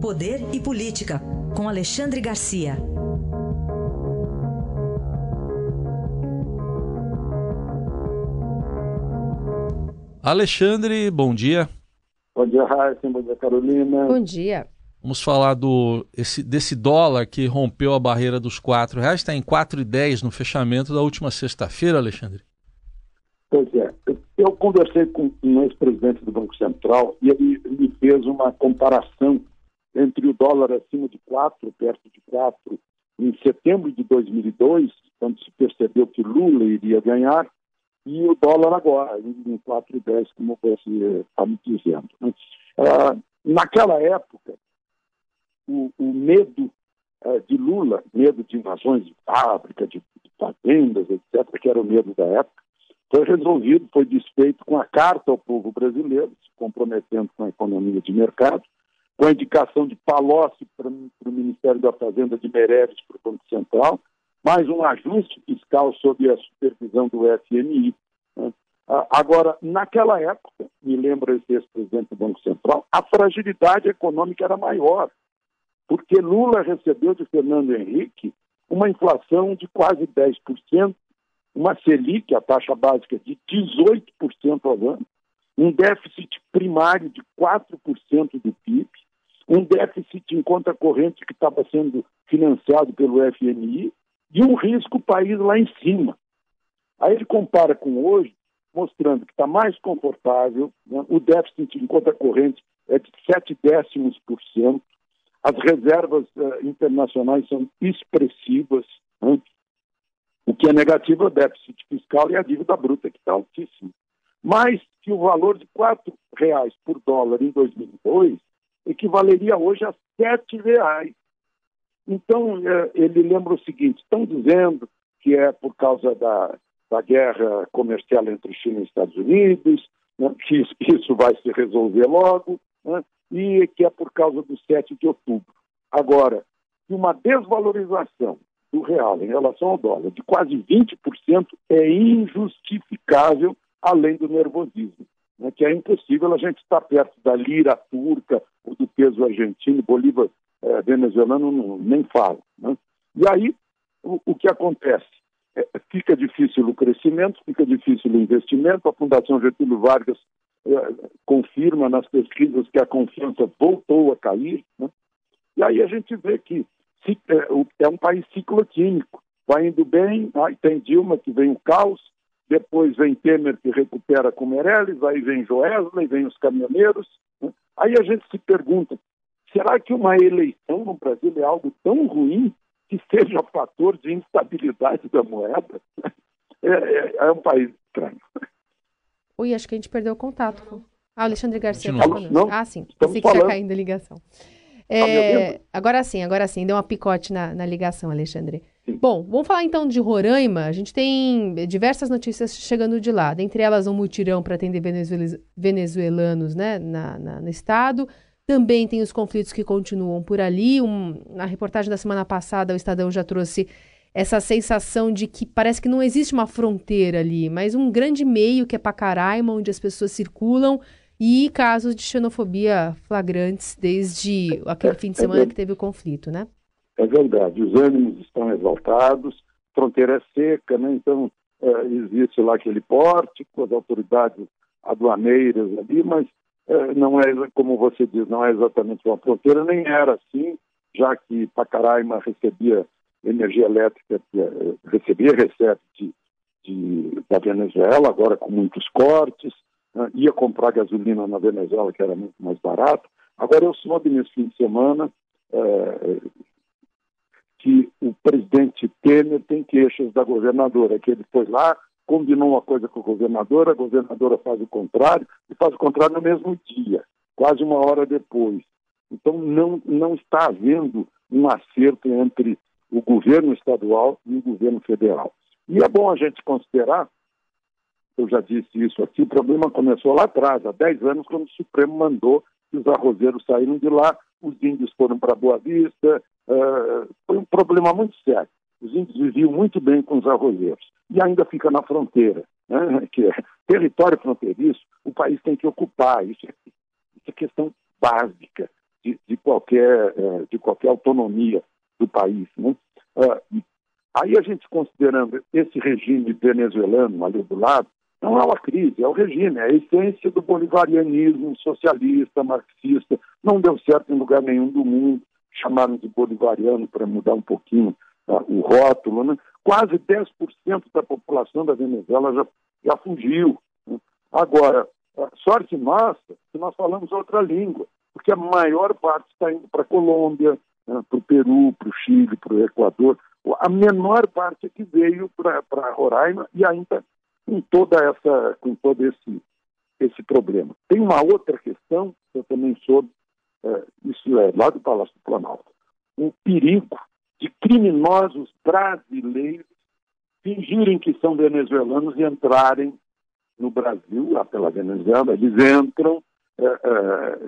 Poder e Política, com Alexandre Garcia. Alexandre, bom dia. Bom dia, Raíssa. Bom dia, Carolina. Bom dia. Vamos falar do, esse, desse dólar que rompeu a barreira dos R$ reais, está em 4,10 no fechamento da última sexta-feira, Alexandre. Pois é. Eu conversei com um ex-presidente do Banco Central e ele me fez uma comparação entre o dólar acima de 4, perto de 4, em setembro de 2002, quando se percebeu que Lula iria ganhar, e o dólar agora, em 4,10, como você está me dizendo. Né? Ah, naquela época, o, o medo ah, de Lula, medo de invasões de fábrica, de, de fazendas, etc., que era o medo da época, foi resolvido, foi desfeito com a carta ao povo brasileiro, se comprometendo com a economia de mercado, com a indicação de Palocci para, o Ministério da Fazenda de Meirelles para o Banco Central, mais um ajuste fiscal sob a supervisão do FMI. Né? Agora, naquela época, me lembra esse ex-presidente do Banco Central, a fragilidade econômica era maior, porque Lula recebeu de Fernando Henrique uma inflação de quase 10%, uma Selic, a taxa básica, de 18% ao ano, um déficit primário de 4% do PIB, um déficit em conta corrente que estava sendo financiado pelo FMI e um risco país lá em cima. Aí ele compara com hoje, mostrando que está mais confortável, né? o déficit em conta corrente é de 7 décimos por cento, as reservas uh, internacionais são expressivas, né? O que é negativo é o déficit fiscal e a dívida bruta, que está altíssima. Mas que o valor de R$ reais por dólar em 2002 equivaleria hoje a R$ reais. Então, é, ele lembra o seguinte: estão dizendo que é por causa da, da guerra comercial entre China e Estados Unidos, né, que isso, vai se resolver logo, né, e que é por causa do 7 de outubro. Agora, uma desvalorização do real em relação ao dólar de quase 20% é injustificável, além do nervosismo, né, que é impossível a gente estar perto da lira turca ou do peso argentino, bolívar eh, venezuelano, não, nem falo. Né? E aí, o, o que acontece? É, fica difícil o crescimento, fica difícil o investimento, a Fundação Getúlio Vargas eh, confirma nas pesquisas que a confiança voltou a cair, né? e aí a gente vê que é, é um país ciclotímico. Vai indo bem, aí tem Dilma que vem o caos, depois vem Temer que recupera com Meirelles, aí vem Joesley, vem os caminhoneiros. Né? Aí a gente se pergunta, será que uma eleição no Brasil é algo tão ruim que seja fator de instabilidade da moeda? É, é, é um país estranho. Ui, acho que a gente perdeu o contato. Ah, Alexandre Garcia está conosco. Ah, sim. Pensei que tinha caindo a ligação. Tá é, agora sim, agora sim, deu uma picote na, na ligação, Alexandre. Bom, vamos falar então de Roraima. A gente tem diversas notícias chegando de lá. Dentre elas, um mutirão para atender venezuelanos né, na, na, no estado. Também tem os conflitos que continuam por ali. Um, na reportagem da semana passada, o Estadão já trouxe essa sensação de que parece que não existe uma fronteira ali, mas um grande meio que é Pacaraima, onde as pessoas circulam e casos de xenofobia flagrantes desde aquele fim de semana que teve o conflito, né? É verdade, os ânimos estão exaltados, fronteira é seca, né? então é, existe lá aquele porte com as autoridades aduaneiras ali, mas é, não é, como você diz, não é exatamente uma fronteira, nem era assim, já que Pacaraima recebia energia elétrica, é, recebia, recebe de, de, da Venezuela, agora com muitos cortes, né, ia comprar gasolina na Venezuela, que era muito mais barato. Agora eu soube nesse fim de semana é, presidente Temer tem queixas da governadora, que ele foi lá, combinou uma coisa com a governadora, a governadora faz o contrário, e faz o contrário no mesmo dia, quase uma hora depois. Então não, não está havendo um acerto entre o governo estadual e o governo federal. E é bom a gente considerar eu já disse isso aqui, o problema começou lá atrás, há 10 anos, quando o Supremo mandou que os arrozeiros saíram de lá, os índios foram para Boa Vista, uh, problema muito sério. Os índios viviam muito bem com os arrozeiros. E ainda fica na fronteira, né? que é território fronteiriço, o país tem que ocupar. Isso é, isso é questão básica de de, qualquer, é, de qualquer autonomia do país. Né? Uh, aí a gente considerando esse regime venezuelano ali do lado, não é uma crise, é o regime, é a essência do bolivarianismo socialista, marxista. Não deu certo em lugar nenhum do mundo. Chamaram de bolivariano para mudar um pouquinho uh, o rótulo. Né? Quase 10% da população da Venezuela já, já fugiu. Né? Agora, sorte nossa que nós falamos outra língua, porque a maior parte está indo para a Colômbia, né, para o Peru, para o Chile, para o Equador. A menor parte é que veio para Roraima e ainda com toda essa, com todo esse, esse problema. Tem uma outra questão que eu também soube, é, isso é lá do Palácio do Planalto, o perigo de criminosos brasileiros fingirem que são venezuelanos e entrarem no Brasil, lá pela Venezuela, eles entram é, é,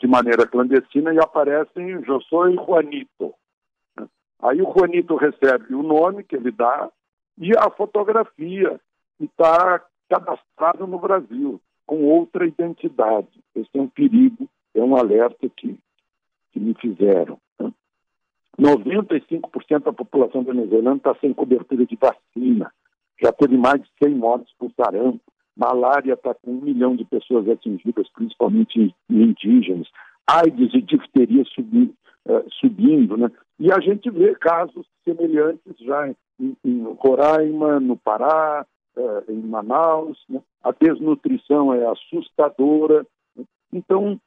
de maneira clandestina e aparecem, eu sou Juanito. Aí o Juanito recebe o nome que ele dá e a fotografia e está cadastrado no Brasil, com outra identidade. Esse é um perigo, é um alerta que, que me fizeram. 95% da população venezuelana está sem cobertura de vacina. Já teve mais de 100 mortes por sarampo. Malária está com um milhão de pessoas atingidas, principalmente indígenas. AIDS e difteria subindo, uh, subindo né? E a gente vê casos semelhantes já em, em Roraima, no Pará, uh, em Manaus. Né? A desnutrição é assustadora. Né? Então,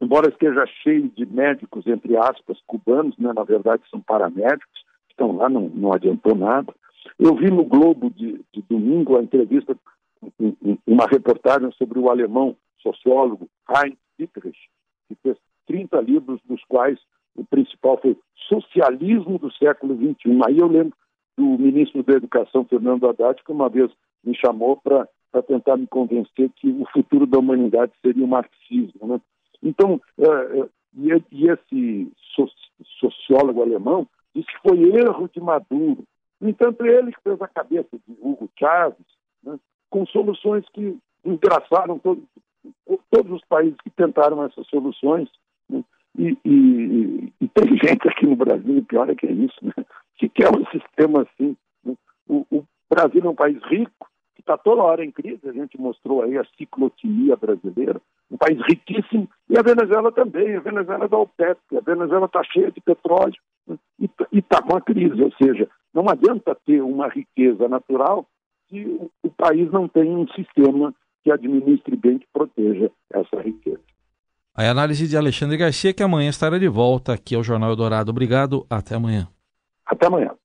embora esteja cheio de médicos, entre aspas, cubanos, né? na verdade são paramédicos, estão lá, não, não adiantou nada. Eu vi no Globo de, de domingo a entrevista uma reportagem sobre o alemão sociólogo Heinz Dietrich, que fez 30 livros, dos quais o principal foi Socialismo do século XXI. Aí eu lembro do ministro da Educação, Fernando Haddad, que uma vez me chamou para tentar me convencer que o futuro da humanidade seria o marxismo. Né? Então, é, e, esse sociólogo alemão disse que foi erro de Maduro. No entanto, ele que fez a cabeça de Hugo Chávez, né? com soluções que desgraçaram todo, todos os países que tentaram essas soluções. Né? E, e, e, tem gente aqui no Brasil, pior é que é isso, né? que quer um sistema assim. Né? O, o, Brasil é um país rico, está toda hora em crise, a gente mostrou aí a ciclotimia brasileira, um país riquíssimo, e a Venezuela também, a Venezuela é da OPEP, a Venezuela está cheia de petróleo e está com a crise, ou seja, não adianta ter uma riqueza natural se o país não tem um sistema que administre bem, que proteja essa riqueza. A análise de Alexandre Garcia, que amanhã estará de volta aqui ao Jornal Eldorado. Obrigado, até amanhã. Até amanhã.